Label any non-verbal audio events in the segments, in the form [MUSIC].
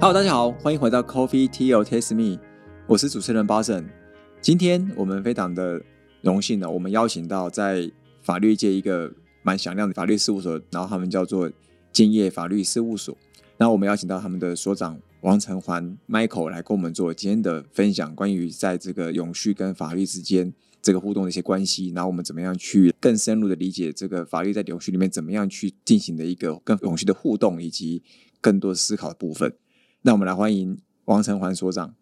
Hello，大家好，欢迎回到 Coffee Tea or Taste Me，我是主持人 b o s o n。今天我们非常的荣幸呢，我们邀请到在法律界一个蛮响亮的法律事务所，然后他们叫做建业法律事务所。那我们邀请到他们的所长王成环 Michael 来跟我们做今天的分享，关于在这个永续跟法律之间这个互动的一些关系，然后我们怎么样去更深入的理解这个法律在永续里面怎么样去进行的一个跟永续的互动，以及更多思考的部分。那我们来欢迎王成环所长。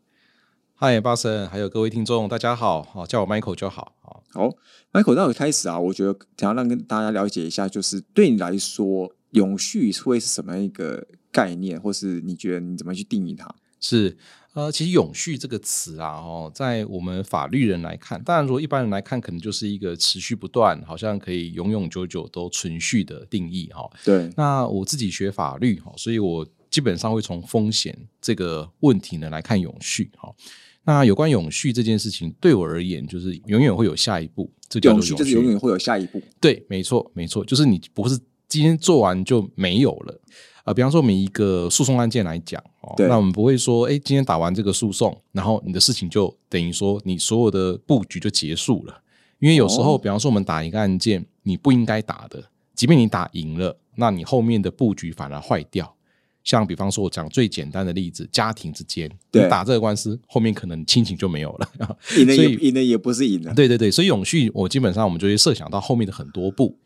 嗨，巴神，还有各位听众，大家好，好叫我 Michael 就好。好，好，Michael，那我开始啊，我觉得想要让跟大家了解一下，就是对你来说，永续会是什么一个概念，或是你觉得你怎么去定义它？是呃，其实永续这个词啊，哦，在我们法律人来看，当然如果一般人来看，可能就是一个持续不断，好像可以永永久久都存续的定义哈。对，那我自己学法律哈，所以我基本上会从风险这个问题呢来看永续好。那有关永续这件事情，对我而言，就是永远会有下一步。这叫永续就是永远会有下一步。对，没错，没错，就是你不是今天做完就没有了。呃，比方说我们一个诉讼案件来讲，哦，那我们不会说，哎，今天打完这个诉讼，然后你的事情就等于说你所有的布局就结束了。因为有时候，比方说我们打一个案件，你不应该打的，即便你打赢了，那你后面的布局反而坏掉。像比方说，我讲最简单的例子，家庭之间，你打这个官司，后面可能亲情就没有了。赢了 [LAUGHS] 也赢了也不是赢了。对对对，所以永续，我基本上我们就会设想到后面的很多步。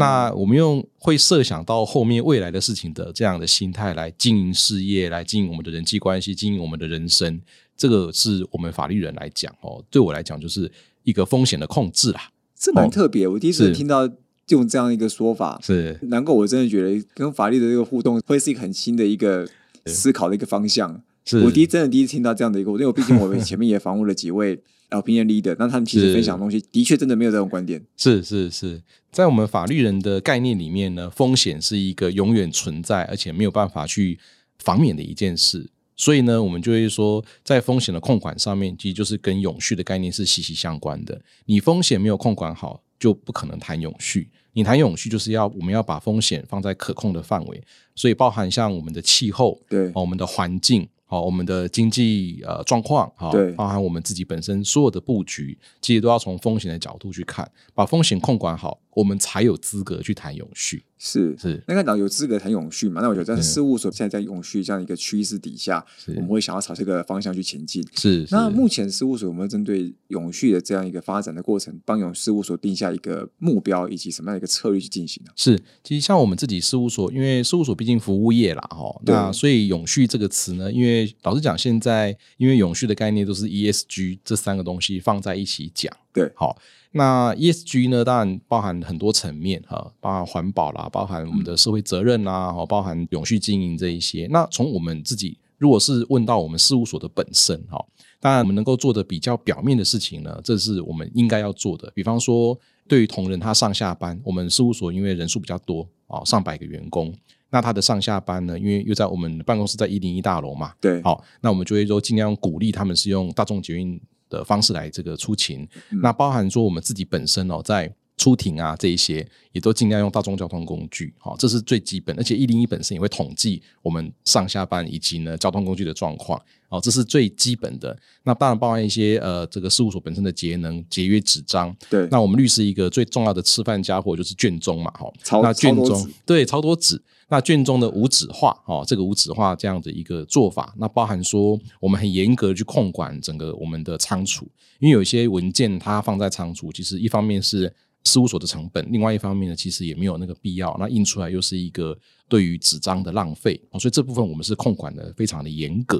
那我们用会设想到后面未来的事情的这样的心态来经营事业，来经营我们的人际关系，经营我们的人生。这个是我们法律人来讲哦，对我来讲就是一个风险的控制啦。这蛮特别，我第一次听到。用这样一个说法是，难怪我真的觉得跟法律的这个互动会是一个很新的一个思考的一个方向。是我第一真的第一次听到这样的一个，因为毕竟 [LAUGHS] 我们前面也访问了几位 opinion leader，那他们其实分享的东西的确真的没有这种观点。是是是，在我们法律人的概念里面呢，风险是一个永远存在而且没有办法去防免的一件事。所以呢，我们就会说，在风险的控管上面，其实就是跟永续的概念是息息相关的。你风险没有控管好。就不可能谈永续。你谈永续，就是要我们要把风险放在可控的范围，所以包含像我们的气候，对，我们的环境。好，我们的经济呃状况，好，包含我们自己本身所有的布局，其实都要从风险的角度去看，把风险控管好，我们才有资格去谈永续。是是，那看到有资格谈永续嘛？那我觉得在事务所现在在永续这样一个趋势底下，我们会想要朝这个方向去前进。是，那目前事务所有没有针对永续的这样一个发展的过程，帮永事务所定下一个目标以及什么样的一个策略去进行呢？是，其实像我们自己事务所，因为事务所毕竟服务业啦，哈，那所以永续这个词呢，因为老实讲，现在因为永续的概念都是 ESG 这三个东西放在一起讲。对，好，那 ESG 呢，当然包含很多层面哈，包含环保啦，包含我们的社会责任啦，哈，包含永续经营这一些。那从我们自己，如果是问到我们事务所的本身哈，当然我们能够做的比较表面的事情呢，这是我们应该要做的。比方说，对于同仁他上下班，我们事务所因为人数比较多啊，上百个员工。那他的上下班呢？因为又在我们办公室在一零一大楼嘛，对，好，那我们就会说尽量鼓励他们是用大众捷运的方式来这个出勤。那包含说我们自己本身哦，在出庭啊这一些，也都尽量用大众交通工具，好，这是最基本。而且一零一本身也会统计我们上下班以及呢交通工具的状况，哦，这是最基本的。那当然包含一些呃这个事务所本身的节能节约纸张。对，那我们律师一个最重要的吃饭家伙就是卷宗嘛，哈，那卷宗对超多纸。那卷宗的无纸化，哦，这个无纸化这样的一个做法，那包含说我们很严格去控管整个我们的仓储，因为有一些文件它放在仓储，其实一方面是事务所的成本，另外一方面呢，其实也没有那个必要，那印出来又是一个对于纸张的浪费，所以这部分我们是控管的非常的严格，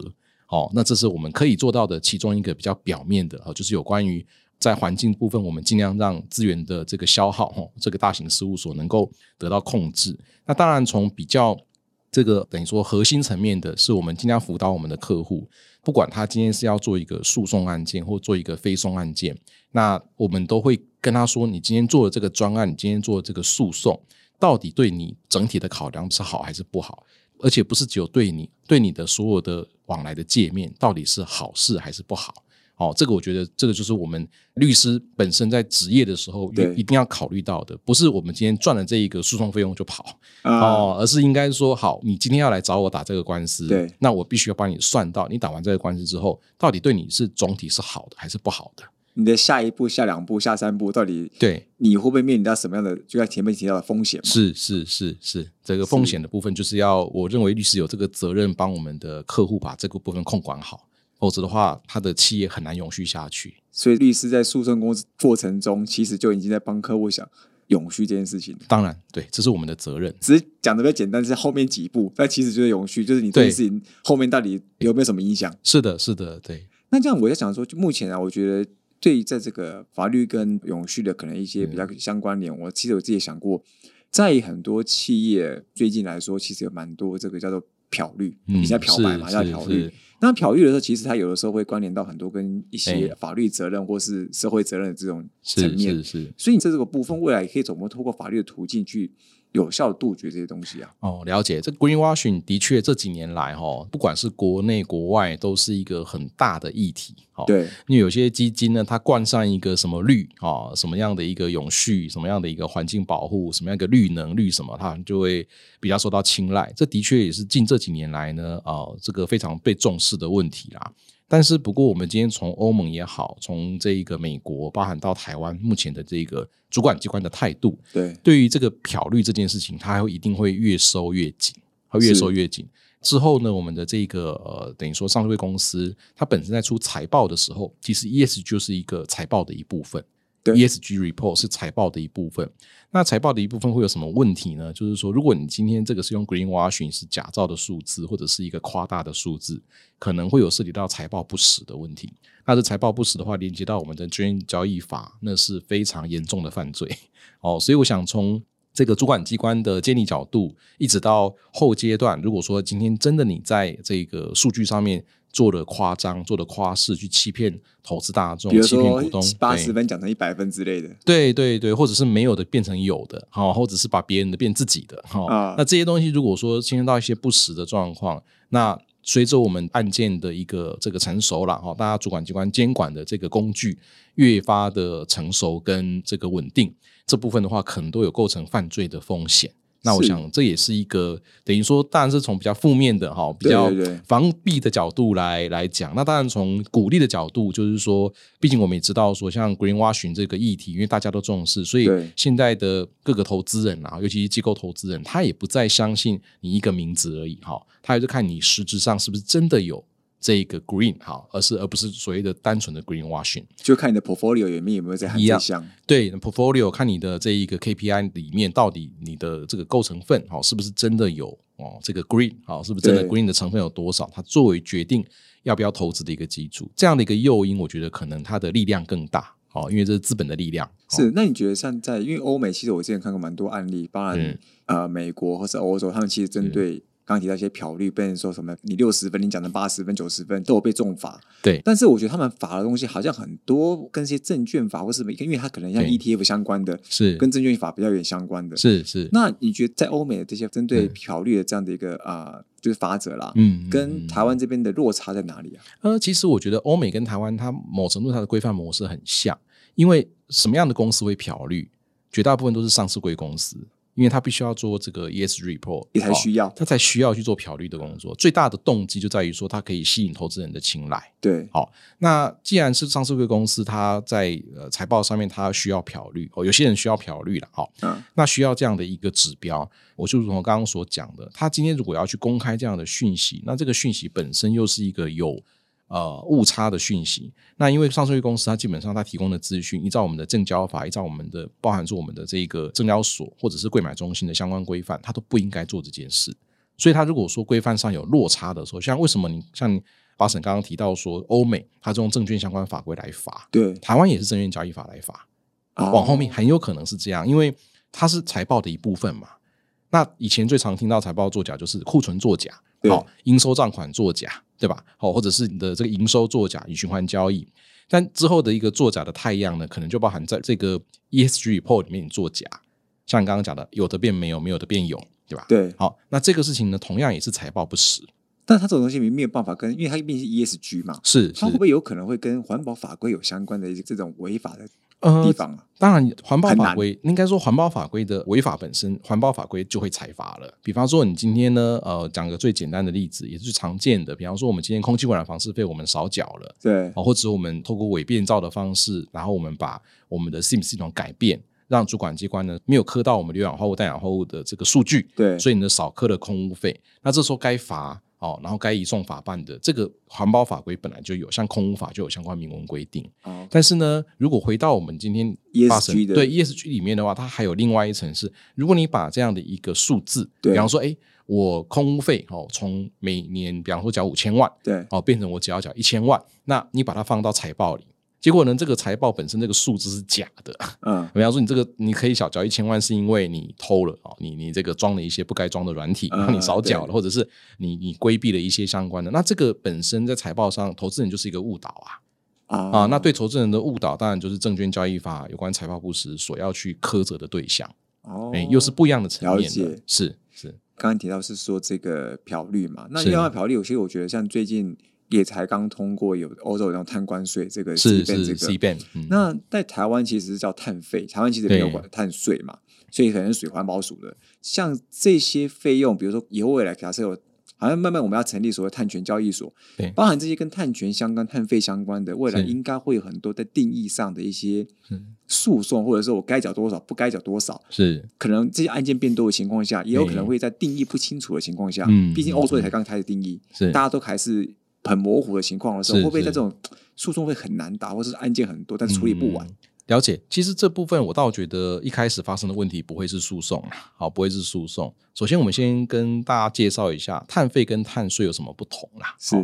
哦，那这是我们可以做到的其中一个比较表面的哦，就是有关于。在环境部分，我们尽量让资源的这个消耗，哦，这个大型事务所能够得到控制。那当然，从比较这个等于说核心层面的，是我们尽量辅导我们的客户，不管他今天是要做一个诉讼案件，或做一个非讼案件，那我们都会跟他说：你今天做的这个专案，你今天做的这个诉讼，到底对你整体的考量是好还是不好？而且不是只有对你，对你的所有的往来的界面，到底是好事还是不好？哦，这个我觉得这个就是我们律师本身在职业的时候对一定要考虑到的，不是我们今天赚了这一个诉讼费用就跑啊，哦，而是应该说好，你今天要来找我打这个官司，对那我必须要帮你算到你打完这个官司之后，到底对你是总体是好的还是不好的？你的下一步、下两步、下三步，到底对，你会不会面临到什么样的？就像前面提到的风险？是是是是，这个风险的部分就是要，我认为律师有这个责任帮我们的客户把这个部分控管好，否则的话，他的企业很难永续下去。所以律师在诉讼过过程中，其实就已经在帮客户想永续这件事情。当然，对，这是我们的责任。只是讲的比较简单，是后面几步，但其实就是永续，就是你这件对事情后面到底有没有什么影响？是的，是的，对，那这样我在想说，就目前啊，我觉得对于在这个法律跟永续的可能一些比较相关联，我其实我自己也想过，在很多企业最近来说，其实有蛮多这个叫做漂绿，嗯以前漂白嘛，是是叫漂绿。那漂绿的时候，其实它有的时候会关联到很多跟一些哎法律责任或是社会责任的这种层面是。是。所以你在这个部分，未来可以怎么通过法律的途径去有效地杜绝这些东西啊？哦，了解。这 greenwashing 的确这几年来哈，不管是国内国外，都是一个很大的议题。哦，对，因为有些基金呢，它冠上一个什么绿啊、什么样的一个永续，什么样的一个环境保护，什么样一个绿能绿什么，它就会比较受到青睐。这的确也是近这几年来呢，哦，这个非常被重视的问题啦。但是，不过我们今天从欧盟也好，从这一个美国，包含到台湾目前的这个主管机关的态度，对，对于这个漂绿这件事情，它会一定会越收越紧，会越收越紧。之后呢，我们的这个呃，等于说上市公司，它本身在出财报的时候，其实 ES 就是一个财报的一部分。ESG report 是财报的一部分。那财报的一部分会有什么问题呢？就是说，如果你今天这个是用 greenwashing 是假造的数字，或者是一个夸大的数字，可能会有涉及到财报不实的问题。那这财报不实的话，连接到我们的证券交易法，那是非常严重的犯罪。哦，所以我想从这个主管机关的建立角度，一直到后阶段，如果说今天真的你在这个数据上面做的夸张、做的夸饰，去欺骗投资大众欺骗说股东，八十分讲成一百分之类的，对对对，或者是没有的变成有的，好、或者是把别人的变自己的，哈、啊。那这些东西如果说牵涉到一些不实的状况，那随着我们案件的一个这个成熟了，哈、大家主管机关监管的这个工具越发的成熟跟这个稳定，这部分的话，可能都有构成犯罪的风险。那我想这也是一个等于说，当然是从比较负面的哈，比较防弊的角度来来讲。那当然从鼓励的角度，就是说，毕竟我们也知道说，像 greenwashing 这个议题，因为大家都重视，所以现在的各个投资人啊，尤其是机构投资人，他也不再相信你一个名字而已哈，他还是看你实质上是不是真的有这个 green 好，而是而不是所谓的单纯的 greenwashing。就看你的 portfolio 里面有没有在含一项。对 portfolio 看你的这一个 KPI 里面，到底你的这个构成分好、是不是真的有哦这个 green 好、是不是真的 green 的成分有多少？它作为决定要不要投资的一个基础，这样的一个诱因，我觉得可能它的力量更大哦，因为这是资本的力量。哦是，那你觉得像在因为欧美，其实我之前看过蛮多案例，包含、嗯呃美国或是欧洲，他们其实针对刚刚提到一些漂绿，被人说什么你六十分，你讲成八十分、九十分都有被重罚。对但是我觉得他们罚的东西好像很多跟一些证券法或是因为它可能像 ETF 相关的，是跟证券法比较有点相关的。是是，那你觉得在欧美的这些针对嗯漂绿的这样的一个啊、呃就是法则啦，嗯，嗯跟嗯台湾这边的落差在哪里啊？呃，其实我觉得欧美跟台湾它某程度它的规范模式很像，因为什么样的公司会漂绿，绝大部分都是上市贵公司，因为他必须要做这个 ES report，也才哦需要他才需要去做漂绿的工作。最大的动机就在于说，它可以吸引投资人的青睐。对，好那既然是上市贵公司，它在呃财报上面它需要漂绿，哦，有些人需要漂绿了，好、嗯，那需要这样的一个指标，我就如同刚刚所讲的，他今天如果要去公开这样的讯息，那这个讯息本身又是一个有呃误差的讯息。那因为上市公司它基本上它提供的资讯，依照我们的证交法，依照我们的包含住我们的这个证交所或者是柜买中心的相关规范，它都不应该做这件事。所以，它如果说规范上有落差的时候，像为什么你像巴神刚刚提到说，欧美它是用证券相关法规来罚，对，台湾也是证券交易法来罚。哦往后面很有可能是这样，因为它是财报的一部分嘛。那以前最常听到财报作假就是库存作假，对好、应收账款作假，对吧？好、或者是你的这个营收作假与循环交易。但之后的一个作假的太阳呢，可能就包含在这个 ESG report 里面你作假，像你刚刚讲的，有的变没有，没有的变有，对吧？对，好，那这个事情呢，同样也是财报不实。但它这种东西没有办法跟，因为它毕竟是 ESG 嘛，是是它会不会有可能会跟环保法规有相关的一些这种违法的呃地方啊？当然，环保法规应该说环保法规的违法本身，环保法规就会采罚了。比方说，你今天呢，呃，讲个最简单的例子，也是最常见的，比方说，我们今天空气污染防治费我们少缴了，对，啊，或者我们透过伪变造的方式，然后我们把我们的 SIM 系统改变，让主管机关呢没有刻到我们硫氧化物、氮氧化物的这个数据，对所以你的少刻了空污费，那这时候该罚哦，然后该移送法办的这个环保法规本来就有，像空污法就有相关明文规定。哦，但是呢，如果回到我们今天 ESG 对 ESG 里面的话，它还有另外一层是，如果你把这样的一个数字，对比方说，哎，我空污费哦，从每年比方说缴五千万对，哦，变成我只要缴一千万，那你把它放到财报里，结果呢，这个财报本身这个数字是假的。嗯，[LAUGHS] 比方说，你这个你可以小缴一千万，是因为你偷了哦，你你这个装了一些不该装的软体，嗯你少缴了，或者是你你规避了一些相关的，那这个本身在财报上，投资人就是一个误导啊。啊。啊，那对投资人的误导，当然就是证券交易法有关财报不实所要去苛责的对象，哦哎、又是不一样的层面了解，是是，刚刚提到是说这个漂绿嘛，那是。另外漂绿，有些我觉得像最近也才刚通过有欧洲有那种碳关税这个是是个 C ban，嗯，那在台湾其实是叫碳费，台湾其实没有管碳税嘛，所以可能是属于环保署的。像这些费用，比如说以后未来假设有，好像慢慢我们要成立所谓碳权交易所，对。包含这些跟碳权相关、碳费相关的，未来是。应该会有很多在定义上的一些是。诉讼，或者说我该缴多少，不该缴多少。是。可能这些案件变多的情况下，也有可能对。会在定义不清楚的情况下，嗯毕竟欧洲也才刚开始定义，是。大家都还是很模糊的情况的时候，会不会在这种诉讼会很难打，或者是案件很多，但是处理不完？嗯了解，其实这部分我倒觉得一开始发生的问题不会是诉讼啦，好，不会是诉讼。首先，我们先跟大家介绍一下碳费跟碳税有什么不同啦。是好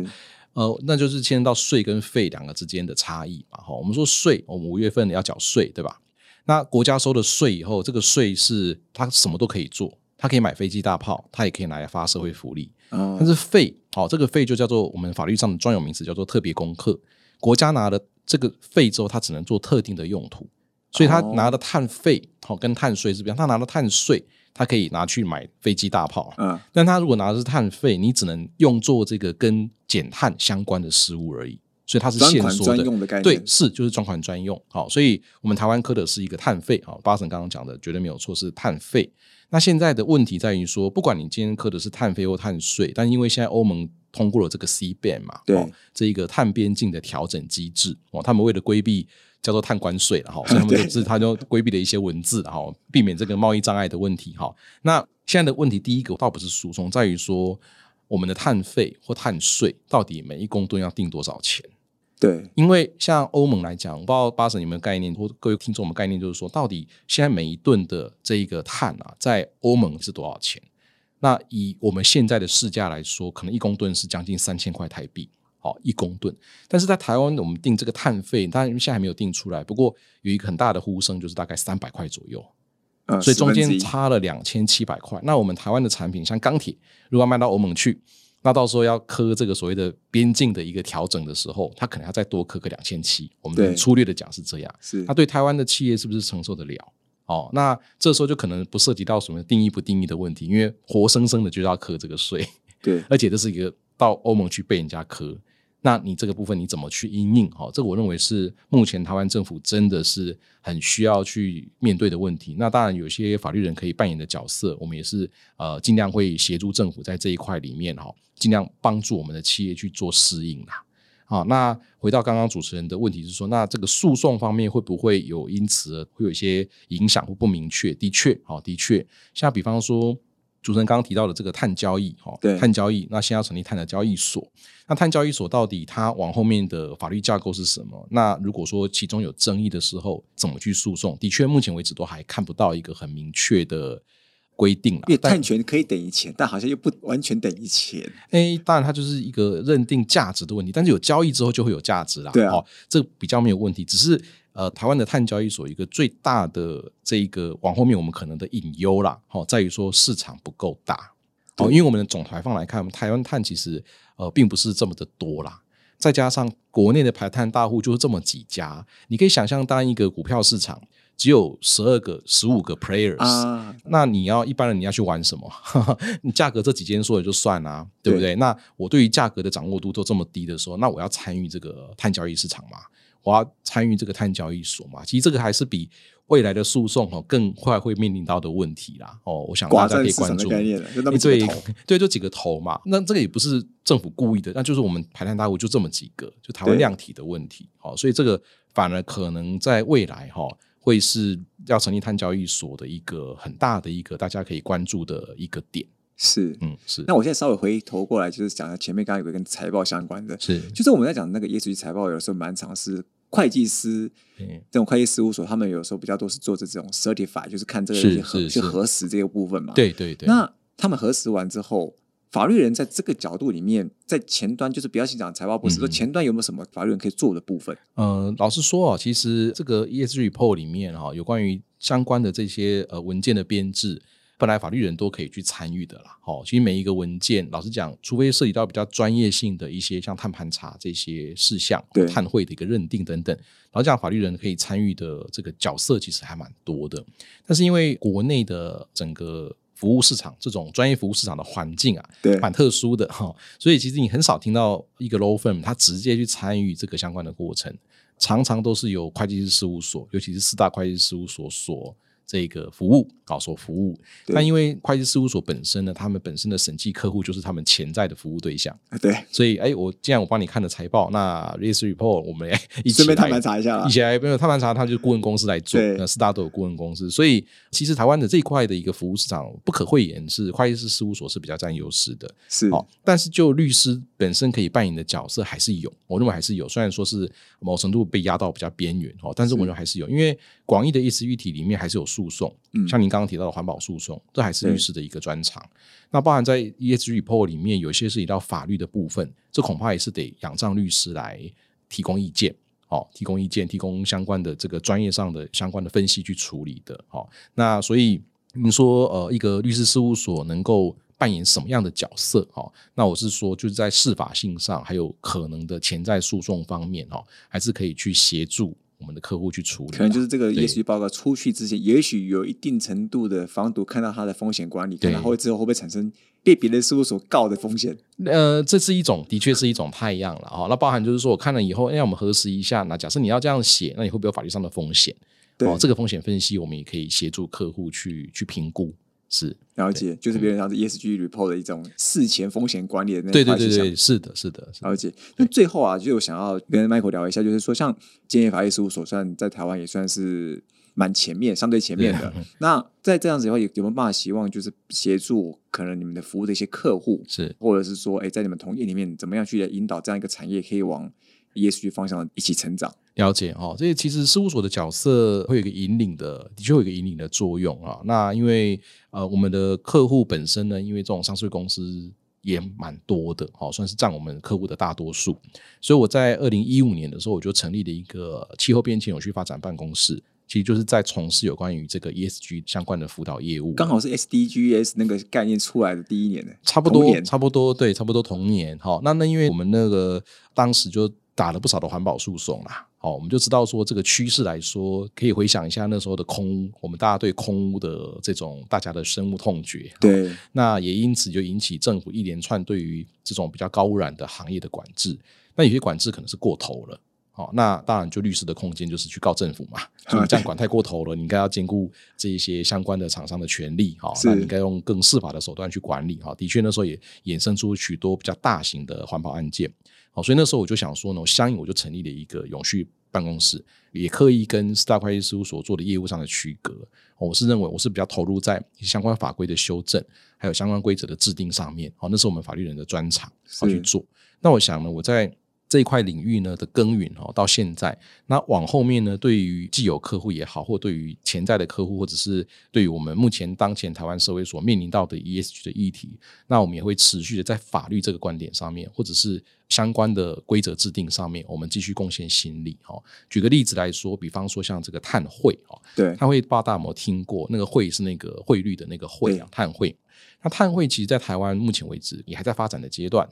呃，那就是牵涉到税跟费两个之间的差异嘛。哈，我们说税，我们五月份要缴税，对吧？那国家收了税以后，这个税是它什么都可以做，它可以买飞机大炮，它也可以拿来发社会福利。嗯但是费，好、这个费就叫做我们法律上的专有名词，叫做特别功课。国家拿了这个费之后，它只能做特定的用途，所以他哦拿的碳费，好、跟碳税是不一样。他拿了碳税，它可以拿去买飞机大炮，嗯，但他如果拿的是碳费，你只能用作这个跟减碳相关的事物而已。所以它是限缩的，专用的概念对，是就是专款专用。好，所以我们台湾科的是一个碳费，好，巴神刚刚讲的绝对没有错，是碳费。那现在的问题在于说，不管你今天科的是碳费或碳税，但因为现在欧盟通过了这个 C ban 嘛，对哦，这一个碳边境的调整机制，哦，他们为了规避叫做碳关税了哈，[LAUGHS] 所以他们就是他就规避了一些文字，哈，避免这个贸易障碍的问题哈。那现在的问题，第一个倒不是诉讼，在于说我们的碳费或碳税到底每一公吨要定多少钱？对，因为像欧盟来讲，我不知道巴神有没有概念，或各位听众有没有概念，就是说，到底现在每一吨的这一个碳啊，在欧盟是多少钱？那以我们现在的市价来说，可能一公吨是将近三千块台币，好、一公吨。但是在台湾，我们定这个碳费，当然现在还没有定出来，不过有一个很大的呼声，就是大概三百块左右。嗯，所以中间差了两千七百块。那我们台湾的产品，像钢铁，如果要卖到欧盟去，那到时候要磕这个所谓的边境的一个调整的时候，它可能要再多磕个两千七。我们粗略的讲是这样。是那对台湾的企业是不是承受得了？哦，那这时候就可能不涉及到什么定义不定义的问题，因为活生生的就要磕这个税，对，[LAUGHS] 而且这是一个到欧盟去被人家磕。那你这个部分你怎么去应应？哈、这个我认为是目前台湾政府真的是很需要去面对的问题。那当然，有些法律人可以扮演的角色，我们也是呃尽量会协助政府在这一块里面哈、尽量帮助我们的企业去做适应啦。好，那回到刚刚主持人的问题是说，那这个诉讼方面会不会有因此会有一些影响或不明确？的确，好，的确，像比方说。主持人刚刚提到的这个碳交易，哈对，碳交易，那现在要成立碳的交易所，那碳交易所到底它往后面的法律架构是什么？那如果说其中有争议的时候，怎么去诉讼？的确，目前为止都还看不到一个很明确的规定了因为但碳权可以等于钱，但好像又不完全等于钱。诶，当然它就是一个认定价值的问题，但是有交易之后就会有价值啦。对啊哦，这比较没有问题。只是呃，台湾的碳交易所一个最大的这一个往后面我们可能的隐忧啦，哦，在于说市场不够大。哦，因为我们的总排放来看，台湾碳其实呃并不是这么的多啦。再加上国内的排碳大户就是这么几家，你可以想象，当一个股票市场只有十二个、十五个 players，、啊，那你要一般人你要去玩什么？[LAUGHS] 你价格这几间说也就算啦、对不对？那我对于价格的掌握度都这么低的时候，那我要参与这个碳交易市场嘛？我要参与这个碳交易所嘛？其实这个还是比未来的诉讼哦更快会面临到的问题啦。哦，我想大家可以关注。概念，就那么几对。[LAUGHS] 对，就几个头嘛。那这个也不是政府故意的，那就是我们排碳大户就这么几个，就台湾量体的问题。好、所以这个反而可能在未来哈、会是要成立碳交易所的一个很大的一个大家可以关注的一个点。是。嗯，是那我现在稍微回头过来，就是讲前面刚刚有个跟财报相关的，是，就是我们在讲那个 ESG 财报，有时候蛮常是会计师嗯这种会计事务所，他们有时候比较多是做这种 certify，就是看这个核去核实这个部分嘛。。对对对。那他们核实完之后，法律人在这个角度里面，在前端就是不要去讲财报部，是说前端有没有什么法律人可以做的部分？呃，老实说哦，其实这个 ESG report 里面哈、有关于相关的这些呃文件的编制，本来法律人都可以去参与的啦。好、其实每一个文件，老实讲，除非涉及到比较专业性的一些像碳盘查这些事项对，碳汇的一个认定等等，老实讲，法律人可以参与的这个角色其实还蛮多的。但是因为国内的整个服务市场这种专业服务市场的环境啊，对，蛮特殊的哈，所以其实你很少听到一个 law firm 它直接去参与这个相关的过程，常常都是由会计师事务所，尤其是四大会计师事务所所这个服务啊所服务。对但因为会计师事务所本身呢，他们本身的审计客户就是他们潜在的服务对象，对，所以哎，我既然我帮你看了财报，那 risk report 我们来一起来顺便探盘查一下啦一。起来没有探盘查，他就是顾问公司来做，那四大都有顾问公司，所以其实台湾的这一块的一个服务市场，不可讳言是会计师事务所是比较占优势的。是，好，但是就律师本身可以扮演的角色还是有，我认为还是有。虽然说是某程度被压到比较边缘哦，但是我认为还是有，因为广义的 ESG 议题里面还是有诉讼，嗯像您刚刚提到的环保诉讼，这还是律师的一个专长。那包含在 ESG report 里面，有些涉及到法律的部分，这恐怕也是得仰仗律师来提供意见。哦，提供意见，提供相关的这个专业上的相关的分析去处理的。哦，那所以您说，呃，一个律师事务所能够扮演什么样的角色？哦，那我是说，就是在司法性上，还有可能的潜在诉讼方面，哦，还是可以去协助我们的客户去处理啊。可能就是这个对 ESG 报告出去之前，也许有一定程度的防毒，看到它的风险管理，看对然后之后会不会产生被别的事务所告的风险？呃，这是一种，的确是一种太阳了哦。那包含就是说，我看了以后，哎，我们核实一下。那假设你要这样写，那你会不会有法律上的风险？对哦，这个风险分析，我们也可以协助客户去去评估。是，了解，就是别人像是 ESG report 的一种事前风险管理的那对对对对，是的，是的，了解。那最后啊，就想要跟 Michael 聊一下，就是说，像建业法律事务所，算在台湾也算是蛮前面，相对前面的。那在这样子以后，有有没有办法希望就是协助可能你们的服务的一些客户，是。或者是说，哎，在你们同业里面，怎么样去引导这样一个产业可以往 ESG 方向一起成长？了解哦，这其实事务所的角色会有一个引领的，的确会有一个引领的作用啊。那因为呃，我们的客户本身呢，因为这种上市公司也蛮多的，好，算是占我们客户的大多数。所以我在二零一五年的时候，我就成立了一个气候变迁有序发展办公室，其实就是在从事有关于这个 ESG 相关的辅导业务。刚好是 SDGs 那个概念出来的第一年呢，差不多，差不多，对，差不多同年。好，那那因为我们那个当时就打了不少的环保诉讼啦，好，我们就知道说这个趋势来说，可以回想一下那时候的空污，我们大家对空屋的这种大家的深恶痛绝。对，那也因此就引起政府一连串对于这种比较高污染的行业的管制。那有些管制可能是过头了。好，那当然，就律师的空间就是去告政府嘛。所以你这样管太过头了，你应该要兼顾这一些相关的厂商的权利。好，是那你应该用更司法的手段去管理。哈，的确那时候也衍生出许多比较大型的环保案件。好，所以那时候我就想说呢，我相应我就成立了一个永续办公室，也刻意跟四大会计事务所做的业务上的区隔。哦我是认为我是比较投入在相关法规的修正，还有相关规则的制定上面。好，那是我们法律人的专长，好是去做。那我想呢，我在这一块领域呢的耕耘哦，到现在，那往后面呢，对于既有客户也好，或对于潜在的客户，或者是对于我们目前当前台湾社会所面临到的 ESG 的议题，那我们也会持续的在法律这个观点上面，或者是相关的规则制定上面，我们继续贡献心力。哦，举个例子来说，比方说像这个碳汇哦，对，碳汇不知道大家有没有听过？那个汇是那个汇率的那个汇啊，碳汇。那碳汇其实，在台湾目前为止也还在发展的阶段。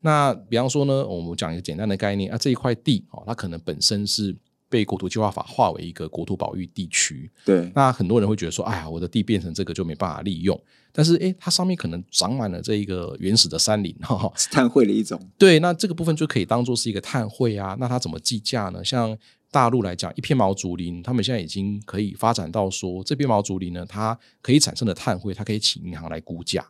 那比方说呢，我们讲一个简单的概念啊，这一块地哦，它可能本身是被国土计划法划为一个国土保育地区。对，那很多人会觉得说，哎呀，我的地变成这个就没办法利用。但是，诶，它上面可能长满了这一个原始的山林，哈哈，是碳汇的一种。对，那这个部分就可以当做是一个碳汇啊。那它怎么计价呢？像大陆来讲，一片毛竹林，他们现在已经可以发展到说，这片毛竹林呢，它可以产生的碳汇，它可以请银行来估价，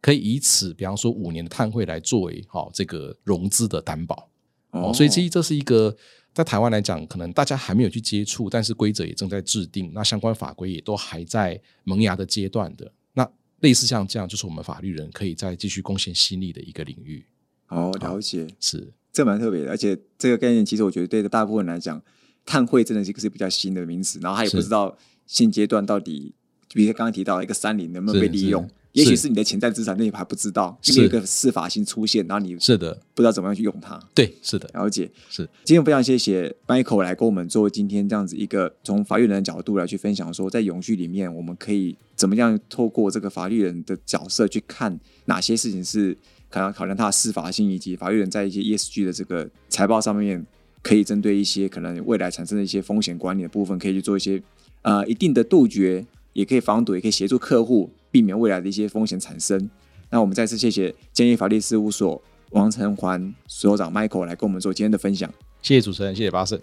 可以以此，比方说五年的碳汇来作为好这个融资的担保。哦，所以这这是一个在台湾来讲，可能大家还没有去接触，但是规则也正在制定，那相关法规也都还在萌芽的阶段的。那类似像这样，就是我们法律人可以再继续贡献心力的一个领域。哦，了解，是这蛮特别的，而且这个概念其实我觉得对大部分人来讲，碳汇真的是一个是比较新的名词，然后他也不知道现阶段到底，比如刚刚提到一个三菱能不能被利用。也许是你的潜在资产，那你还不知道，因为一个司法性出现，然后你是的不知道怎么样去用它。对，是的，了解是。今天非常谢谢 Michael 来跟我们做今天这样子一个从法律人的角度来去分享，说在永续里面我们可以怎么样透过这个法律人的角色去看哪些事情是可能考量它的司法性，以及法律人在一些 ESG 的这个财报上面可以针对一些可能未来产生的一些风险管理的部分，可以去做一些呃一定的杜绝，也可以防堵，也可以协助客户。避免未来的一些风险产生。那我们再次谢谢建议法律事务所王成环所长 Michael 来跟我们做今天的分享。谢谢主持人，谢谢巴士。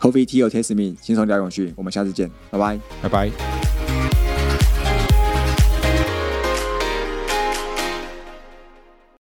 Coffee Tea or Taste Me，轻松聊永续。我们下次见，拜拜，拜拜。